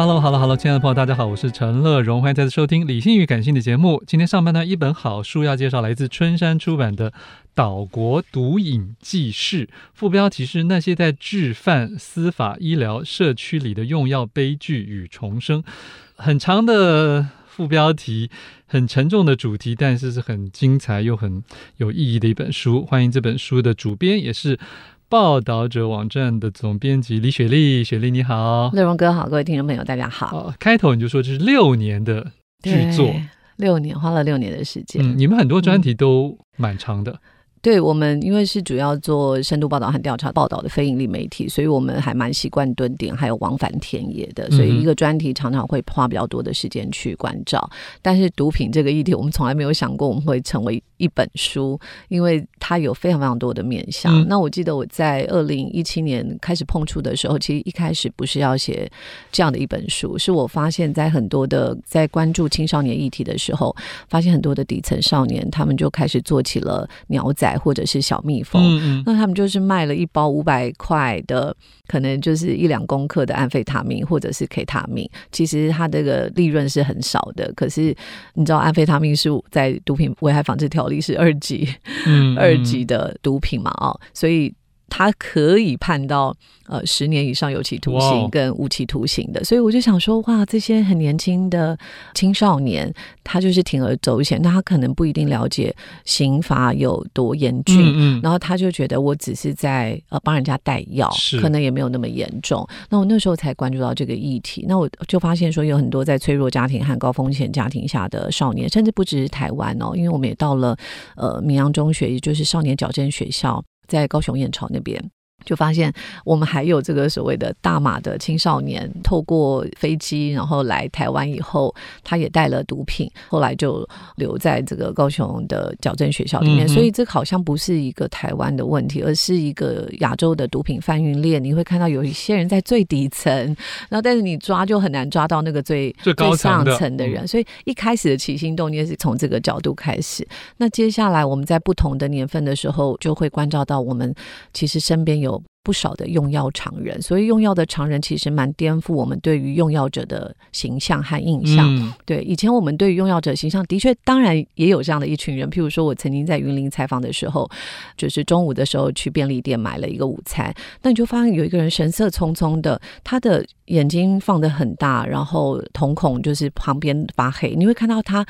Hello，Hello，Hello，亲爱的朋友，大家好，我是陈乐融，欢迎再次收听《理性与感性》的节目。今天上半段一本好书要介绍，来自春山出版的《岛国毒瘾纪事》，副标题是“那些在制犯、司法、医疗、社区里的用药悲剧与重生”。很长的副标题，很沉重的主题，但是是很精彩又很有意义的一本书。欢迎这本书的主编，也是。报道者网站的总编辑李雪莉，雪莉你好，乐荣哥好，各位听众朋友大家好。哦，开头你就说这是六年的剧作，六年花了六年的时间。嗯，你们很多专题都蛮长的。嗯对我们，因为是主要做深度报道和调查报道的非盈利媒体，所以我们还蛮习惯蹲点，还有往返田野的。所以一个专题常常会花比较多的时间去关照。但是毒品这个议题，我们从来没有想过我们会成为一本书，因为它有非常非常多的面向。嗯、那我记得我在二零一七年开始碰触的时候，其实一开始不是要写这样的一本书，是我发现，在很多的在关注青少年议题的时候，发现很多的底层少年，他们就开始做起了鸟仔。或者是小蜜蜂，嗯嗯，那他们就是卖了一包五百块的，可能就是一两公克的安非他命或者是 K 他命，其实它这个利润是很少的。可是你知道，安非他命是在毒品危害防治条例是二级，二级的毒品嘛，哦，所以。他可以判到呃十年以上有期徒刑跟无期徒刑的.所以我就想说，哇，这些很年轻的青少年，他就是铤而走险，那他可能不一定了解刑罚有多严峻，嗯嗯，然后他就觉得我只是在呃帮人家带药，可能也没有那么严重。那我那时候才关注到这个议题，那我就发现说，有很多在脆弱家庭和高风险家庭下的少年，甚至不只是台湾哦，因为我们也到了呃明阳中学，也就是少年矫正学校。在高雄燕巢那边，就发现我们还有这个所谓的大马的青少年，透过飞机然后来台湾以后，他也带了毒品，后来就留在这个高雄的矫正学校里面。嗯、所以这好像不是一个台湾的问题，而是一个亚洲的毒品贩运链。你会看到有一些人在最底层，然后但是你抓就很难抓到那个最最高层上层的人。嗯、所以一开始的起心动念是从这个角度开始。那接下来我们在不同的年份的时候，就会关照到我们其实身边有。不少的用药常人，所以用药的常人其实蛮颠覆我们对于用药者的形象和印象。嗯、对，以前我们对于用药者形象的确，当然也有这样的一群人。譬如说，我曾经在云林采访的时候，就是中午的时候去便利店买了一个午餐，那你就发现有一个人神色匆匆的，他的眼睛放得很大，然后瞳孔就是旁边发黑，你会看到他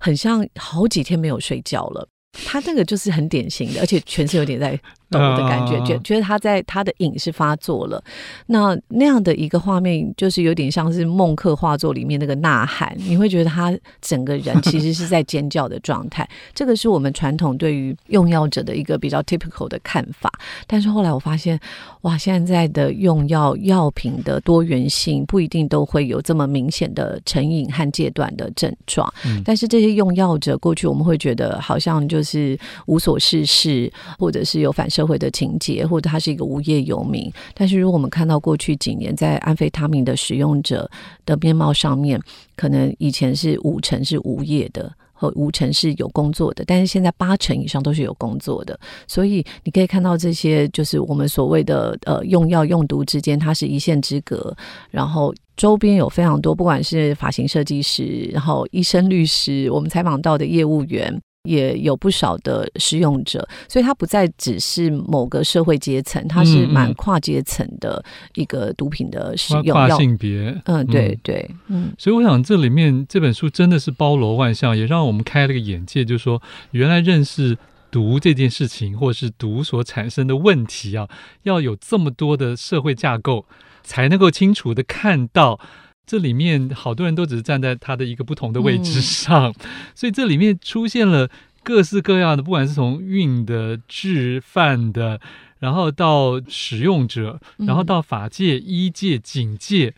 很像好几天没有睡觉了。他这个就是很典型的，而且全身有点在抖的感觉，觉觉得他在他的瘾是发作了。那那样的一个画面，就是有点像是孟克画作里面那个呐喊，你会觉得他整个人其实是在尖叫的状态。这个是我们传统对于用药者的一个比较 typical 的看法。但是后来我发现，哇，现在的用药药品的多元性不一定都会有这么明显的成瘾和戒断的症状。嗯、但是这些用药者过去我们会觉得好像就。就是无所事事，或者是有反社社会的情节，或者他是一个无业游民。但是，如果我们看到过去几年在安非他命的使用者的面貌上面，可能以前是五成是无业的。和五成是有工作的，但是现在八成以上都是有工作的，所以你可以看到这些就是我们所谓的呃用药用毒之间，它是一线之隔，然后周边有非常多，不管是发型设计师，然后医生、律师，我们采访到的业务员。也有不少的使用者，所以它不再只是某个社会阶层，它是蛮跨阶层的一个毒品的使用，跨性别，嗯，对对，嗯，所以我想这里面这本书真的是包罗万象，也让我们开了个眼界，就是说原来认识毒这件事情，或是毒所产生的问题啊，要有这么多的社会架构，才能够清楚的看到。这里面好多人都只是站在他的一个不同的位置上，嗯、所以这里面出现了各式各样的，不管是从运的、制贩的，然后到使用者，然后到法界、医界、警界，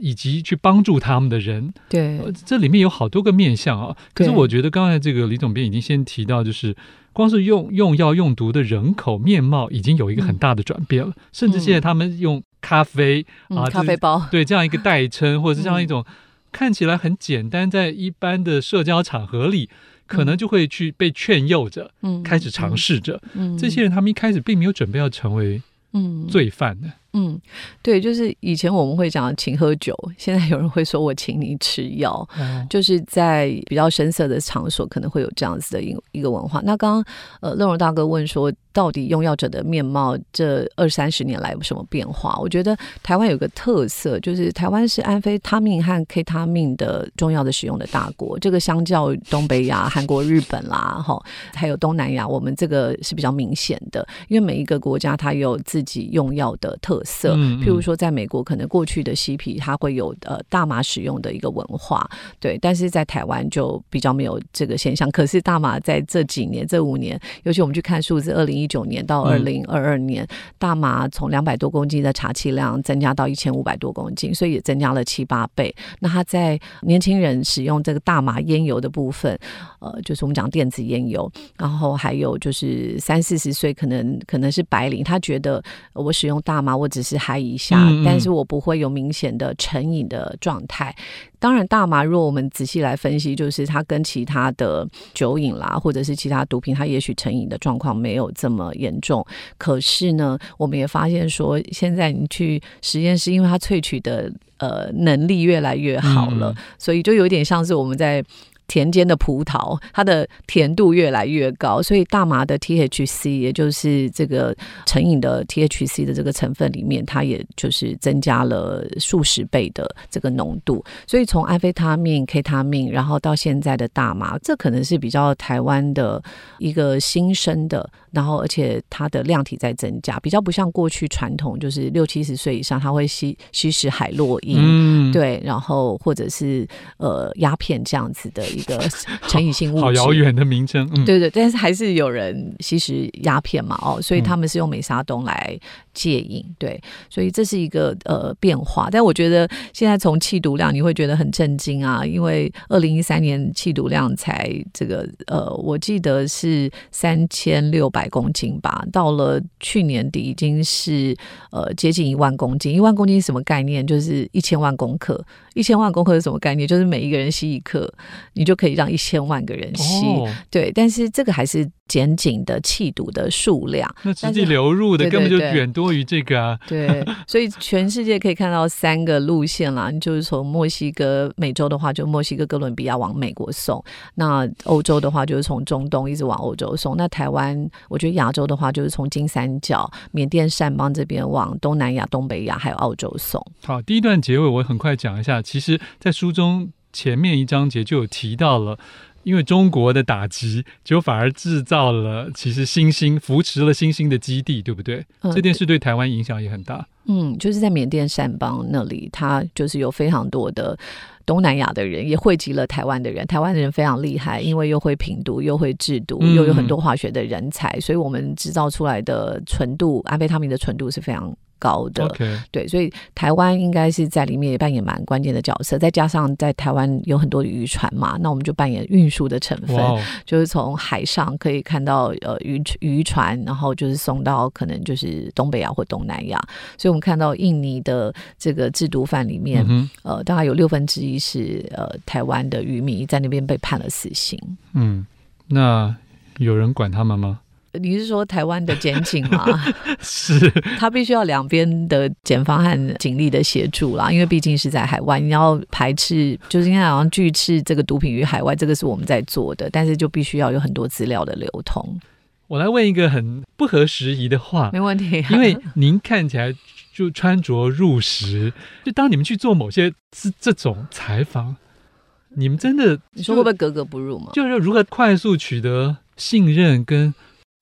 以及去帮助他们的人。对，这里面有好多个面向啊。可是我觉得刚才这个李总编已经先提到，就是光是用用药用毒的人口面貌已经有一个很大的转变了，嗯、甚至现在他们用。咖啡啊，咖啡包，对，这样一个代称，或者是这样一种看起来很简单，在一般的社交场合里，可能就会去被劝诱着，嗯，开始尝试着。嗯，这些人他们一开始并没有准备要成为嗯罪犯的。嗯，对，就是以前我们会讲请喝酒，现在有人会说我请你吃药，嗯、就是在比较深色的场所可能会有这样子的一一个文化。那刚刚呃，乐荣大哥问说。到底用药者的面貌这二三十年来有什么变化？我觉得台湾有个特色，就是台湾是安非他命和 K 他命的中药的使用的大国。这个相较东北亚、韩国、日本啦，哈，还有东南亚，我们这个是比较明显的。因为每一个国家它有自己用药的特色。嗯嗯，譬如说，在美国，可能过去的西皮它会有呃大麻使用的一个文化，对，但是在台湾就比较没有这个现象。可是大麻在这几年、这五年，尤其我们去看数字，二零一九年到二零二二年，嗯、大麻从两百多公斤的查气量增加到一千五百多公斤，所以也增加了七八倍。那他在年轻人使用这个大麻烟油的部分，呃，就是我们讲电子烟油，然后还有就是三四十岁可能可能是白领，他觉得我使用大麻，我只是嗨一下，嗯嗯，但是我不会有明显的成瘾的状态。当然，大麻如果我们仔细来分析，就是它跟其他的酒瘾啦，或者是其他毒品，它也许成瘾的状况没有这么严重。可是呢，我们也发现说，现在你去实验室，因为它萃取的呃能力越来越好了，嗯、所以就有点像是我们在。田间的葡萄，它的甜度越来越高，所以大麻的 THC，也就是这个成瘾的 THC 的这个成分里面，它也就是增加了数十倍的这个浓度。所以从安非他命、K 他命，然后到现在的大麻，这可能是比较台湾的一个新生的，然后而且它的量体在增加，比较不像过去传统，就是六七十岁以上他会吸吸食海洛因，嗯、对，然后或者是呃鸦片这样子的。一个成瘾性物质，好遥远的名称。嗯，对对，但是还是有人吸食鸦片嘛，哦，所以他们是用美沙酮来戒瘾，对，所以这是一个呃变化。但我觉得现在从气毒量，你会觉得很震惊啊，因为二零一三年气毒量才这个呃，我记得是三千六百公斤吧，到了去年底已经是呃接近一万公斤。一万公斤是什么概念？就是一千万公克。一千万公克是什么概念？就是每一个人吸一克，你就可以让一千万个人吸。哦、对，但是这个还是减紧的气毒的数量。那实际流入的根本就远多于这个啊。对，对，对，所以全世界可以看到三个路线啦。就是从墨西哥、美洲的话，就墨西哥、哥伦比亚往美国送；那欧洲的话，就是从中东一直往欧洲送；那台湾，我觉得亚洲的话，就是从金三角、缅甸、善邦这边往东南亚、东北亚还有澳洲送。好，第一段结尾我很快讲一下。其实，在书中前面一章节就有提到了，因为中国的打击，就反而制造了其实新兴扶持了新兴的基地，对不对？嗯、这件事对台湾影响也很大。嗯，就是在缅甸善邦那里，他就是有非常多的东南亚的人，也汇集了台湾的人。台湾的人非常厉害，因为又会品毒，又会制毒，又有很多化学的人才，嗯、所以我们制造出来的纯度，安非他命的纯度是非常高的。对，所以台湾应该是在里面也扮演蛮关键的角色。再加上在台湾有很多的渔船嘛，那我们就扮演运输的成分.就是从海上可以看到呃渔渔船，然后就是送到可能就是东北亚或东南亚。所以我们看到印尼的这个制毒犯里面，嗯、呃，大概有六分之一是呃台湾的渔民在那边被判了死刑。嗯，那有人管他们吗？你是说台湾的检警吗？是，他必须要两边的检方和警力的协助啦，因为毕竟是在海外，你要排斥，就是应该好像拒斥这个毒品于海外，这个是我们在做的，但是就必须要有很多资料的流通。我来问一个很不合时宜的话，没问题，因为您看起来就穿着入时，就当你们去做某些这这种采访，你们真的你说会不会格格不入吗？就是如何快速取得信任跟。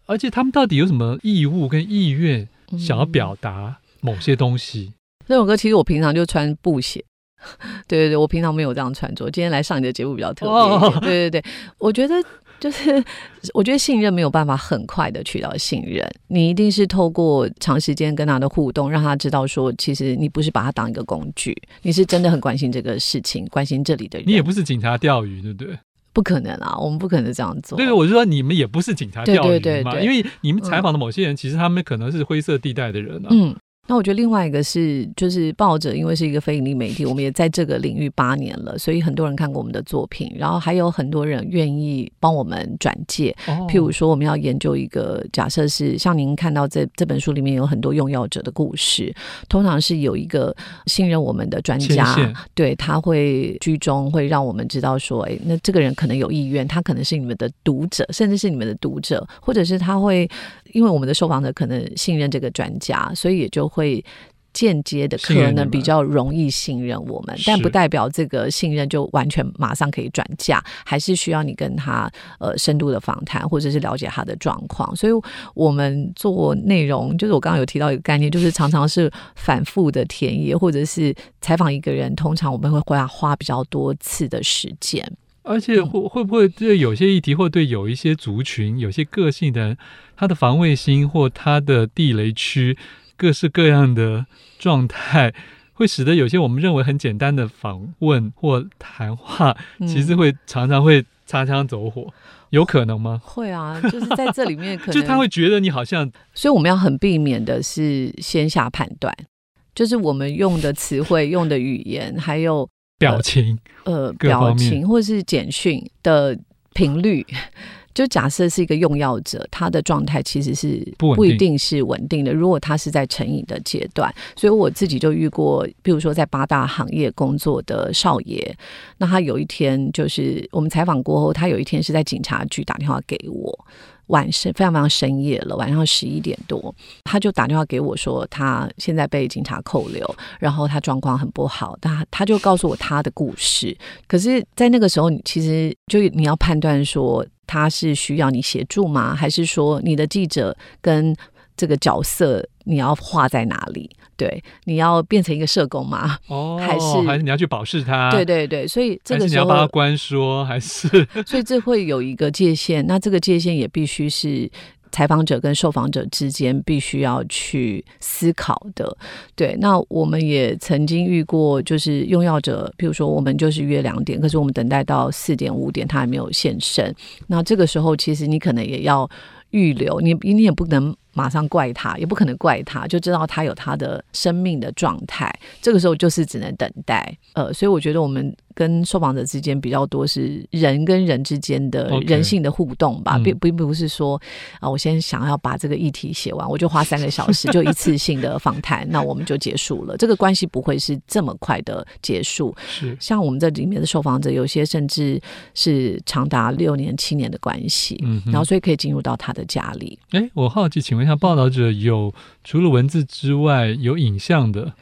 而且他们到底有什么义务跟意愿想要表达某些东西？那首歌其实我平常就穿布鞋，对对对，我平常没有这样穿着。今天来上你的节目比较特别，oh. 对对对，我觉得就是 我觉得信任没有办法很快的取到信任，你一定是透过长时间跟他的互动，让他知道说，其实你不是把他当一个工具，你是真的很关心这个事情，关心这里的人。你也不是警察钓鱼，对不对？不可能啊，我们不可能这样做。对，我就说你们也不是警察钓鱼嘛，对对对对，因为你们采访的某些人，其实他们可能是灰色地带的人啊。嗯。那我觉得另外一个是，就是报者，因为是一个非盈利媒体，我们也在这个领域八年了，所以很多人看过我们的作品，然后还有很多人愿意帮我们转介。哦、譬如说，我们要研究一个假设是，像您看到这这本书里面有很多用药者的故事，通常是有一个信任我们的专家，对，他会居中，会让我们知道说，哎，那这个人可能有意愿，他可能是你们的读者，甚至是你们的读者，或者是他会。因为我们的受访者可能信任这个专家，所以也就会间接的可能比较容易信任我们，但不代表这个信任就完全马上可以转嫁，还是需要你跟他呃深度的访谈，或者是了解他的状况。所以我们做内容，就是我刚刚有提到一个概念，就是常常是反复的田野，或者是采访一个人，通常我们会花花比较多次的时间。而且会会不会对有些议题，或对有一些族群、有些个性的人，他的防卫心或他的地雷区，各式各样的 状态，会使得有些我们认为很简单的访问或谈话，其实会常常会擦枪走火，有可能吗？会啊，就是在这里面可 能，就他会觉得你好像，所以我们要很避免的是先下判断，就是我们用的词汇、用的语言，还有。表情，呃，表情或是简讯的频率，就假设是一个用药者，他的状态其实是不一定是稳定的。如果他是在成瘾的阶段，所以我自己就遇过，比如说在八大行业工作的少爷，那他有一天就是我们采访过后，他有一天是在警察局打电话给我。晚上非常非常深夜了，晚上十一点多，他就打电话给我说，他现在被警察扣留，然后他状况很不好，他他就告诉我他的故事。可是，在那个时候，你其实就你要判断说他是需要你协助吗？还是说你的记者跟这个角色你要画在哪里？对，你要变成一个社工吗？哦，还是还是你要去保释他？对对对，所以这个时候你要帮他关说，还是 所以这会有一个界限。那这个界限也必须是采访者跟受访者之间必须要去思考的。对，那我们也曾经遇过，就是用药者，比如说我们就是约两点，可是我们等待到四点五点，他还没有现身。那这个时候，其实你可能也要预留，你你也不能。马上怪他，也不可能怪他，就知道他有他的生命的状态。这个时候就是只能等待。呃，所以我觉得我们跟受访者之间比较多是人跟人之间的人性的互动吧，并.并不是说啊、呃，我先想要把这个议题写完，我就花三个小时就一次性的访谈，那我们就结束了。这个关系不会是这么快的结束。是像我们这里面的受访者，有些甚至是长达六年、七年的关系，嗯，然后所以可以进入到他的家里。哎，我好奇，请问。一下报道者有除了文字之外有影像的，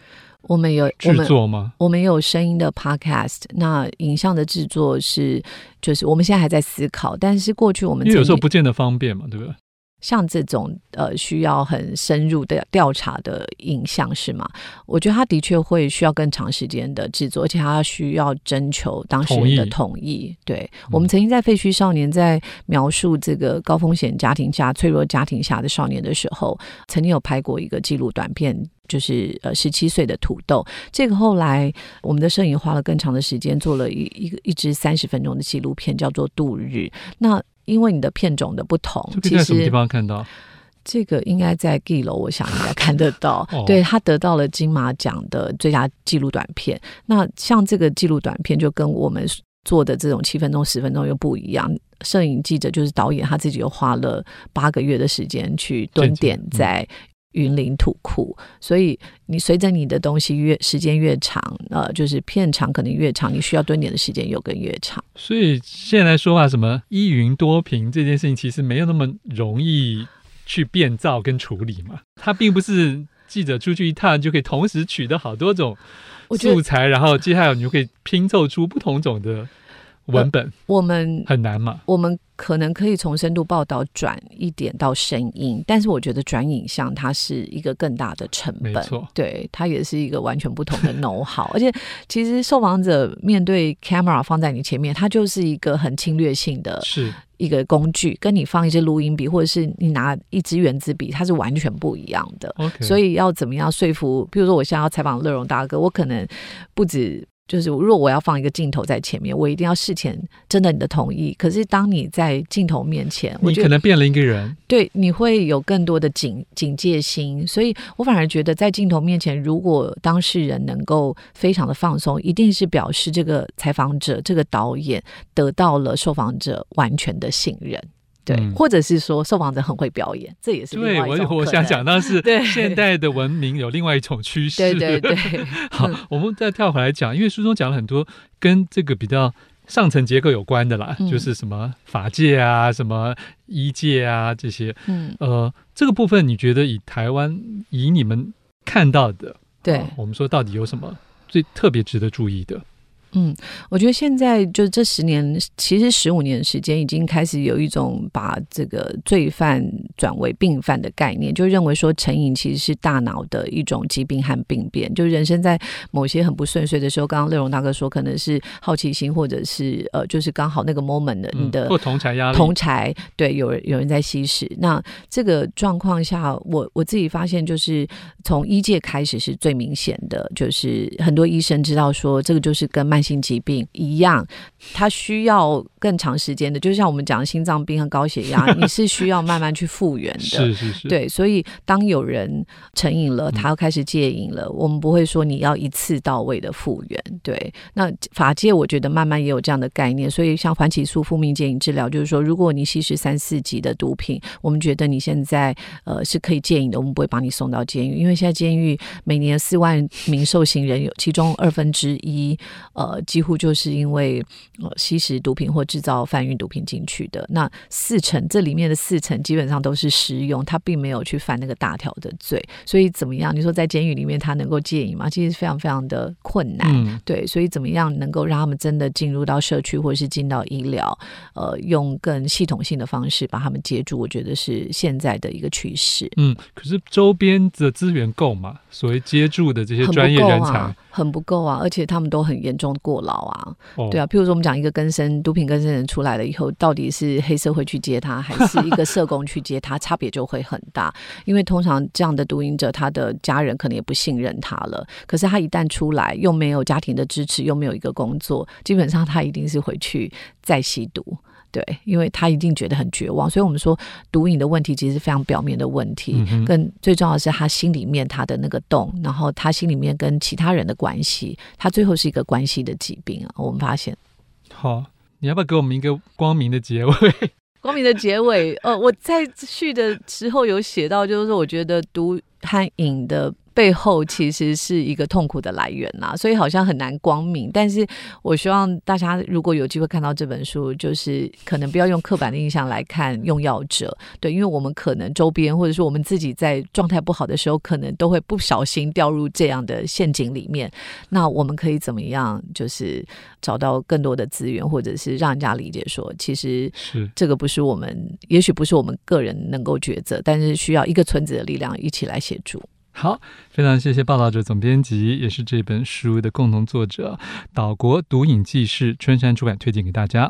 我们有制作吗？我们有声音的 podcast，那影像的制作是就是我们现在还在思考，但是过去我们因为有时候不见得方便嘛，对不对？像这种呃需要很深入的调查的影像是吗？我觉得他的确会需要更长时间的制作，而且他需要征求当事人的同意。同意对，我们曾经在《废墟少年》在描述这个高风险家庭下脆弱家庭下的少年的时候，曾经有拍过一个纪录短片，就是呃十七岁的土豆。这个后来我们的摄影花了更长的时间做了一一个一支三十分钟的纪录片，叫做《度日》。那因为你的片种的不同，其实在什么地方看到？这个应该在 Giloo，我想应该看得到。对，他得到了金马奖的最佳纪录短片。那像这个纪录短片，就跟我们做的这种七分钟、十分钟又不一样。摄影记者就是导演，他自己又花了八个月的时间去蹲点在。云林土库，所以你随着你的东西越时间越长，呃，就是片长可能越长，你需要蹲点的时间又更越长。所以现在说话什么一云多屏这件事情，其实没有那么容易去变造跟处理嘛。它并不是记者出去一趟就可以同时取得好多种素材，然后接下来你就可以拼凑出不同种的文本。呃、我们很难嘛？我们。可能可以从深度报道转一点到声音，但是我觉得转影像它是一个更大的成本，没错，对，它也是一个完全不同的 know-how。而且其实受访者面对 camera 放在你前面，它就是一个很侵略性的，是一个工具，跟你放一支录音笔或者是你拿一支原子笔，它是完全不一样的。所以要怎么样说服？比如说我现在要采访乐融大哥，我可能不止。就是如果我要放一个镜头在前面，我一定要事前征得你的同意。可是当你在镜头面前，你可能变了一个人，对，你会有更多的警警戒心。所以我反而觉得，在镜头面前，如果当事人能够非常的放松，一定是表示这个采访者、这个导演得到了受访者完全的信任。对，或者是说受访者很会表演，这也是。对，我我想讲到是现代的文明有另外一种趋势。对对对。好，我们再跳回来讲，因为书中讲了很多跟这个比较上层结构有关的啦，嗯、就是什么法界啊、什么医界啊这些。嗯。呃，这个部分你觉得以台湾以你们看到的，对、呃，我们说到底有什么最特别值得注意的？嗯，我觉得现在就这十年，其实十五年的时间，已经开始有一种把这个罪犯转为病犯的概念，就认为说成瘾其实是大脑的一种疾病和病变。就人生在某些很不顺遂的时候，刚刚乐融大哥说，可能是好奇心，或者是呃，就是刚好那个 moment 的你的或同才压力，同才对，有人有人在吸食。那这个状况下，我我自己发现，就是从医界开始是最明显的，就是很多医生知道说，这个就是跟慢。慢性疾病一样，它需要更长时间的，就像我们讲的心脏病和高血压，你是需要慢慢去复原的。是是是，对。所以当有人成瘾了，他要开始戒瘾了，嗯，我们不会说你要一次到位的复原。对。那法界我觉得慢慢也有这样的概念，所以像缓起诉、复命戒瘾治疗，就是说，如果你吸食三四级的毒品，我们觉得你现在呃是可以戒瘾的，我们不会把你送到监狱，因为现在监狱每年四万名受刑人有，其中二分之一呃。呃，几乎就是因为呃吸食毒品或制造贩运毒品进去的。那四成，这里面的四成基本上都是食用，他并没有去犯那个大条的罪。所以怎么样？你说在监狱里面他能够戒瘾吗？其实非常非常的困难。嗯、对，所以怎么样能够让他们真的进入到社区或者是进到医疗？呃，用更系统性的方式把他们接住，我觉得是现在的一个趋势。嗯，可是周边的资源够吗？所谓接住的这些专业人才。很不够啊，而且他们都很严重过劳啊，哦、对啊。譬如说，我们讲一个更生毒品更生人出来了以后，到底是黑社会去接他，还是一个社工去接他，差别就会很大。因为通常这样的毒瘾者，他的家人可能也不信任他了。可是他一旦出来，又没有家庭的支持，又没有一个工作，基本上他一定是回去再吸毒。对，因为他一定觉得很绝望，所以我们说毒瘾的问题其实是非常表面的问题，嗯、更最重要的是他心里面他的那个洞，然后他心里面跟其他人的关系，他最后是一个关系的疾病啊。我们发现，好，你要不要给我们一个光明的结尾？光明的结尾，呃，我在序的时候有写到，就是说我觉得读汉隐的背后其实是一个痛苦的来源呐，所以好像很难光明。但是我希望大家如果有机会看到这本书，就是可能不要用刻板的印象来看用药者，对，因为我们可能周边或者说我们自己在状态不好的时候，可能都会不小心掉入这样的陷阱里面。那我们可以怎么样？就是找到更多的资源，或者是让人家理解说，其实是这个不是我们，也许不是我们个人能够抉择，但是需要一个村子的力量一起来协助。好，非常谢谢报道者、总编辑，也是这本书的共同作者，岛国毒瘾记事，春山出版推荐给大家。